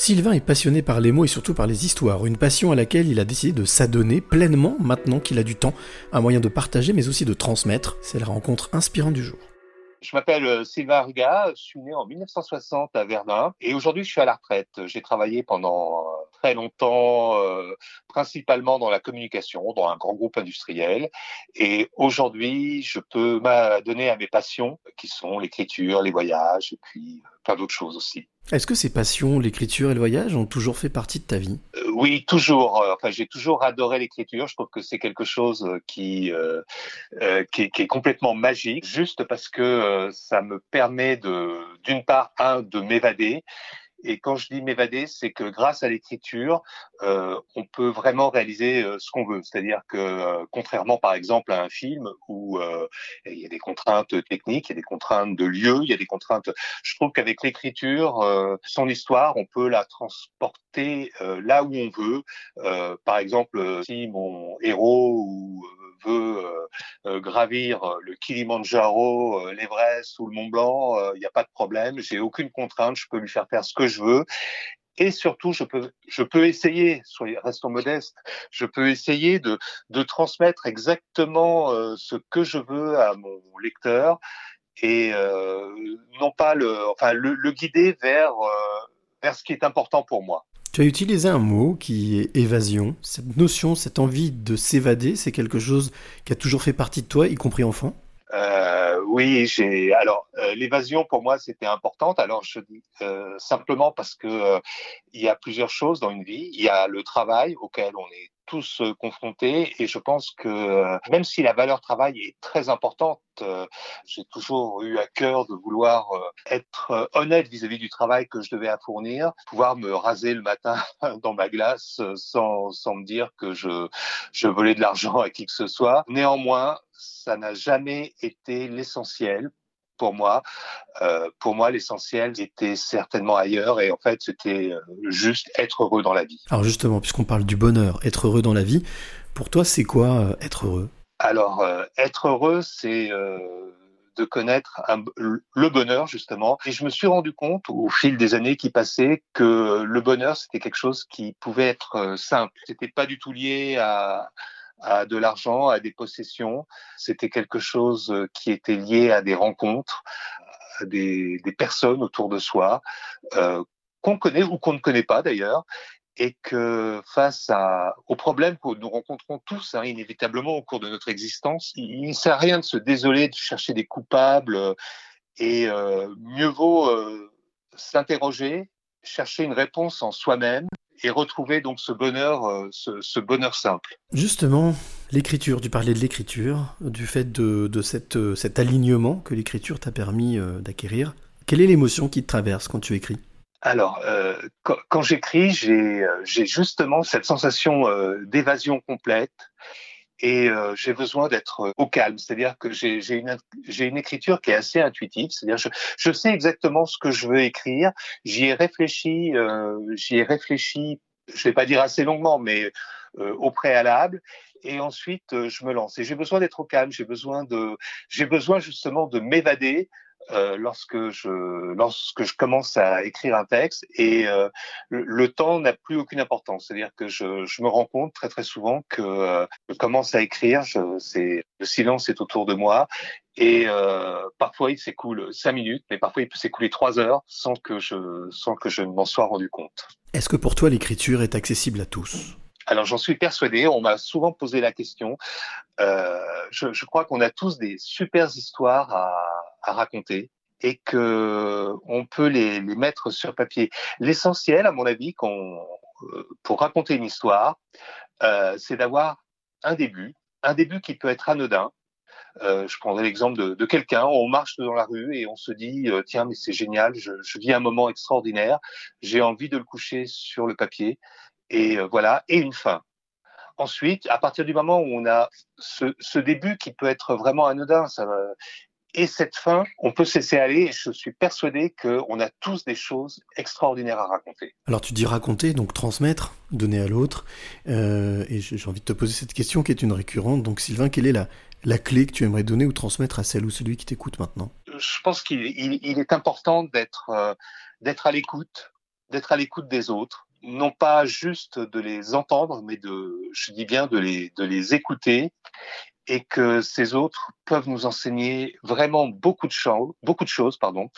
Sylvain est passionné par les mots et surtout par les histoires, une passion à laquelle il a décidé de s'adonner pleinement maintenant qu'il a du temps, un moyen de partager mais aussi de transmettre. C'est la rencontre inspirante du jour. Je m'appelle euh, Sylvain Ruga, je suis né en 1960 à Verdun et aujourd'hui je suis à la retraite. J'ai travaillé pendant euh, très longtemps, euh, principalement dans la communication, dans un grand groupe industriel. Et aujourd'hui, je peux m'adonner à mes passions qui sont l'écriture, les voyages et puis plein d'autres choses aussi. Est-ce que ces passions, l'écriture et le voyage, ont toujours fait partie de ta vie? Euh, Oui, toujours. Euh, enfin, j'ai toujours adoré l'écriture. Je trouve que c'est quelque chose euh, qui, euh, qui, est, qui, est, complètement magique, juste parce que ça me permet de, d'une part, un, de m'évader et quand je dis m'évader, c'est que grâce à l'écriture, euh, on peut vraiment réaliser euh, ce qu'on veut. C'est-à-dire que, euh, contrairement par exemple à un film où euh, il y a des contraintes techniques, il y a des contraintes de lieu, il y a des contraintes. Je trouve qu'avec l'écriture, euh, son histoire, on peut la transporter là où on veut. par exemple, si mon héros ou veut euh, euh, gravir euh, le Kilimanjaro, l'Everest ou le Mont Blanc, il n'y a pas de problème. J'ai aucune contrainte. Je peux lui faire faire ce que je veux. Et surtout, je peux, je peux essayer, restons modestes, je peux essayer de, de transmettre exactement ce que je veux à mon lecteur et euh, non pas le, enfin, le, le guider vers, euh, vers ce qui est important pour moi. Tu as utilisé un mot qui est évasion. Cette notion, cette envie de s'évader, c'est quelque chose qui a toujours fait partie de toi, y compris enfant? Euh, Oui, j'ai. Alors, euh, l'évasion pour moi c'était importante. Alors, je dis euh, simplement parce que il y a plusieurs choses dans une vie. Il y a le travail auquel on est tous euh, confrontés et je pense que euh, même si la valeur travail est très importante, euh, j'ai toujours eu à cœur de vouloir être honnête vis-à-vis du travail que je devais fournir, pouvoir me raser le matin dans ma glace sans, sans me dire que je, je volais de l'argent à qui que ce soit. Néanmoins, ça n'a jamais été l'essentiel pour moi. Euh, pour moi, l'essentiel était certainement ailleurs et en fait, c'était euh, juste être heureux dans la vie. Alors justement, puisqu'on parle du bonheur, être heureux dans la vie, pour toi, c'est quoi euh, être heureux? Alors, euh, être heureux, c'est de connaître un, le bonheur justement. Et je me suis rendu compte au fil des années qui passaient que le bonheur, c'était quelque chose qui pouvait être simple. C'était pas du tout lié à à de l'argent, à des possessions. C'était quelque chose euh, qui était lié à des rencontres, à des, des personnes autour de soi, euh, qu'on connaît ou qu'on ne connaît pas d'ailleurs, et que face à, aux problèmes que nous rencontrons tous hein, inévitablement au cours de notre existence, il ne sert à rien de se désoler, de chercher des coupables, euh, et euh, mieux vaut euh, s'interroger, chercher une réponse en soi-même et retrouver donc ce bonheur, euh, ce, ce, bonheur simple. Justement, l'écriture, tu parlais de l'écriture, du fait de, de cette, euh, cet alignement que l'écriture t'a permis euh, d'acquérir. Quelle est l'émotion qui te traverse quand tu écris? Alors, euh, quand, quand j'écris, j'ai justement cette sensation euh, d'évasion complète et euh, j'ai besoin d'être au calme. C'est-à-dire que j'ai une, une écriture qui est assez intuitive. C'est-à-dire je, je sais exactement ce que je veux écrire. J'y ai réfléchi, euh, j'y ai réfléchi. Je vais pas dire assez longuement, mais euh, au préalable. Et ensuite, euh, je me lance. Et j'ai besoin d'être au calme. J'ai besoin de, j'ai besoin justement de m'évader euh, lorsque je lorsque je commence à écrire un texte et euh, le, le, temps n'a plus aucune importance. C'est-à-dire que je, je, me rends compte très très souvent que euh, je commence à écrire, c'est le silence est autour de moi et parfois il s'écoule cinq minutes, mais parfois il peut s'écouler trois heures sans que je sans que je m'en sois rendu compte. Est-ce que pour toi l'écriture est accessible à tous? Alors j'en suis persuadé, on m'a souvent posé la question. Euh, je, je, crois qu'on a tous des super histoires à, à raconter et que on peut les, mettre sur papier. L'essentiel, à mon avis, qu'on pour raconter une histoire, euh, c'est d'avoir un début, un début qui peut être anodin. Euh, je prendrai l'exemple de, quelqu'un, on marche dans la rue et on se dit euh, tiens mais c'est génial, je, vis un moment extraordinaire, j'ai envie de le coucher sur le papier et euh, voilà, et une fin. Ensuite, à partir du moment où on a ce, ce début qui peut être vraiment anodin, ça, et cette fin, on peut se laisser aller et je suis persuadé qu'on a tous des choses extraordinaires à raconter. Alors tu dis raconter, donc transmettre, donner à l'autre. Euh, et j'ai envie de te poser cette question qui est une récurrente. Donc Sylvain, quelle est la, la clé que tu aimerais donner ou transmettre à celle ou celui qui t'écoute maintenant? Je pense qu'il il, il est important d'être euh, d'être à l'écoute, d'être à l'écoute des autres, non pas juste de les entendre, mais de, je dis bien, de les, de les écouter et que ces autres peuvent nous enseigner vraiment beaucoup de choses, beaucoup de choses, pardon,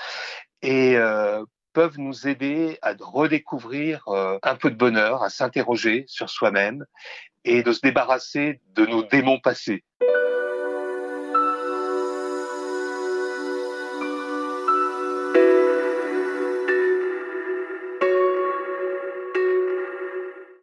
et euh, peuvent nous aider à redécouvrir euh, un peu de bonheur, à s'interroger sur soi-même et de se débarrasser de nos démons passés.